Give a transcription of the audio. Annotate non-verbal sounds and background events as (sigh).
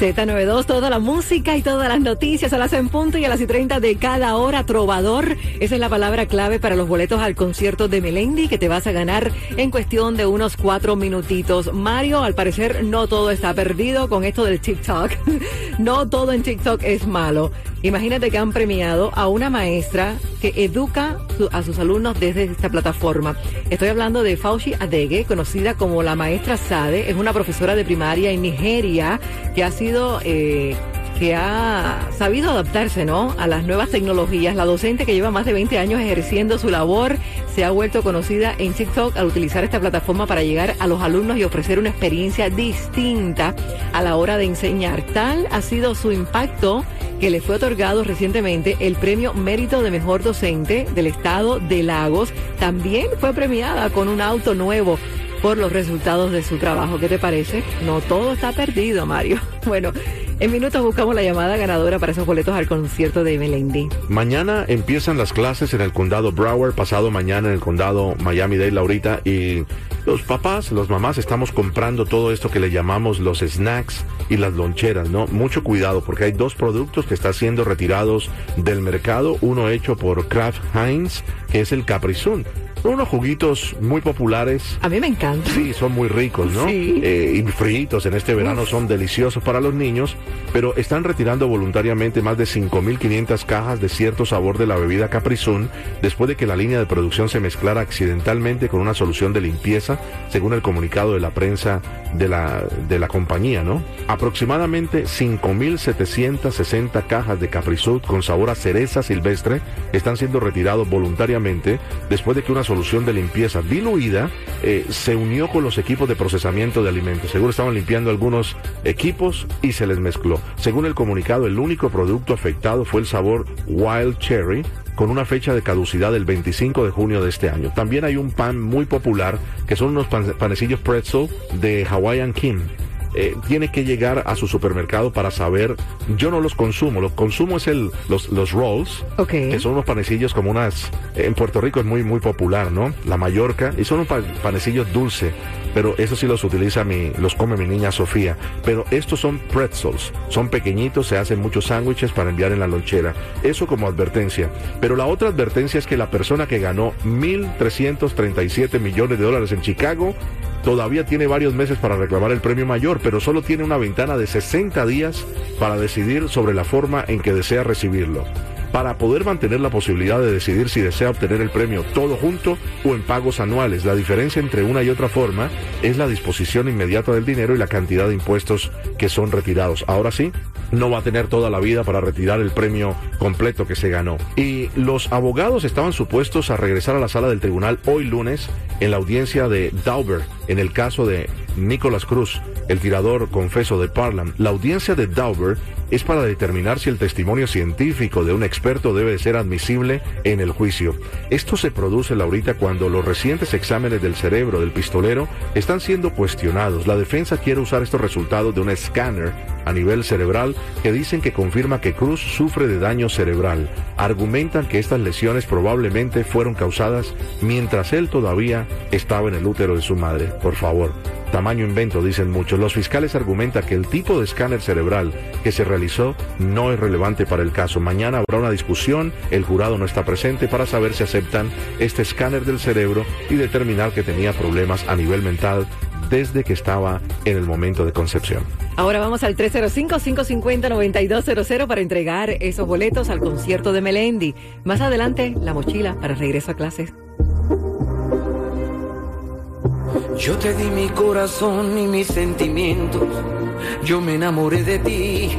Z92, toda la música y todas las noticias a las en punto y a las y 30 de cada hora. Trovador, esa es la palabra clave para los boletos al concierto de Melendi que te vas a ganar en cuestión de unos cuatro minutitos. Mario, al parecer no todo está perdido con esto del TikTok. (laughs) no todo en TikTok es malo. Imagínate que han premiado a una maestra que educa a sus alumnos desde esta plataforma. Estoy hablando de Fauci Adege, conocida como la maestra Sade. Es una profesora de primaria en Nigeria que ha sido... Eh, que ha sabido adaptarse, ¿no? A las nuevas tecnologías. La docente que lleva más de 20 años ejerciendo su labor se ha vuelto conocida en TikTok al utilizar esta plataforma para llegar a los alumnos y ofrecer una experiencia distinta a la hora de enseñar. Tal ha sido su impacto que le fue otorgado recientemente el premio Mérito de Mejor Docente del Estado de Lagos. También fue premiada con un auto nuevo por los resultados de su trabajo. ¿Qué te parece? No todo está perdido, Mario. (laughs) Bueno, en minutos buscamos la llamada ganadora para esos boletos al concierto de Melendi. Mañana empiezan las clases en el condado Broward, pasado mañana en el condado Miami-Dade, Laurita, y los papás, los mamás estamos comprando todo esto que le llamamos los snacks y las loncheras, ¿no? Mucho cuidado porque hay dos productos que están siendo retirados del mercado, uno hecho por Kraft Heinz, que es el Caprizun son unos juguitos muy populares. A mí me encanta. Sí, son muy ricos, ¿no? Sí. Eh, y fritos en este verano son deliciosos para los niños, pero están retirando voluntariamente más de 5.500 cajas de cierto sabor de la bebida Caprizun después de que la línea de producción se mezclara accidentalmente con una solución de limpieza, según el comunicado de la prensa de la, de la compañía, ¿no? Aproximadamente 5.760 cajas de Caprizun con sabor a cereza silvestre están siendo retirados voluntariamente después de que una solución de limpieza diluida eh, se unió con los equipos de procesamiento de alimentos. Seguro estaban limpiando algunos equipos y se les mezcló. Según el comunicado, el único producto afectado fue el sabor Wild Cherry, con una fecha de caducidad del 25 de junio de este año. También hay un pan muy popular que son unos panecillos pretzel de Hawaiian Kim. Eh, tiene que llegar a su supermercado para saber, yo no los consumo, lo consumo es el, los, los rolls, okay. que son unos panecillos como unas, en Puerto Rico es muy, muy popular, ¿no? La Mallorca, y son unos panecillos dulces, pero eso sí los utiliza mi, los come mi niña Sofía, pero estos son pretzels, son pequeñitos, se hacen muchos sándwiches para enviar en la lonchera, eso como advertencia, pero la otra advertencia es que la persona que ganó 1.337 millones de dólares en Chicago, todavía tiene varios meses para reclamar el premio mayor, pero solo tiene una ventana de 60 días para decidir sobre la forma en que desea recibirlo. Para poder mantener la posibilidad de decidir si desea obtener el premio todo junto o en pagos anuales, la diferencia entre una y otra forma es la disposición inmediata del dinero y la cantidad de impuestos que son retirados. Ahora sí, no va a tener toda la vida para retirar el premio completo que se ganó. Y los abogados estaban supuestos a regresar a la sala del tribunal hoy lunes en la audiencia de Dauber en el caso de Nicholas Cruz, el tirador confeso de Parham. La audiencia de Dauber es para determinar si el testimonio científico de un experto debe ser admisible en el juicio. Esto se produce, Laurita, cuando los recientes exámenes del cerebro del pistolero están siendo cuestionados. La defensa quiere usar estos resultados de un escáner a nivel cerebral que dicen que confirma que Cruz sufre de daño cerebral. Argumentan que estas lesiones probablemente fueron causadas mientras él todavía estaba en el útero de su madre. Por favor. Tamaño invento, dicen muchos. Los fiscales argumentan que el tipo de escáner cerebral que se realizó no es relevante para el caso. Mañana habrá una discusión, el jurado no está presente para saber si aceptan este escáner del cerebro y determinar que tenía problemas a nivel mental desde que estaba en el momento de concepción. Ahora vamos al 305-550-9200 para entregar esos boletos al concierto de Melendi. Más adelante, la mochila para regreso a clases. Yo te di mi corazón y mis sentimientos, yo me enamoré de ti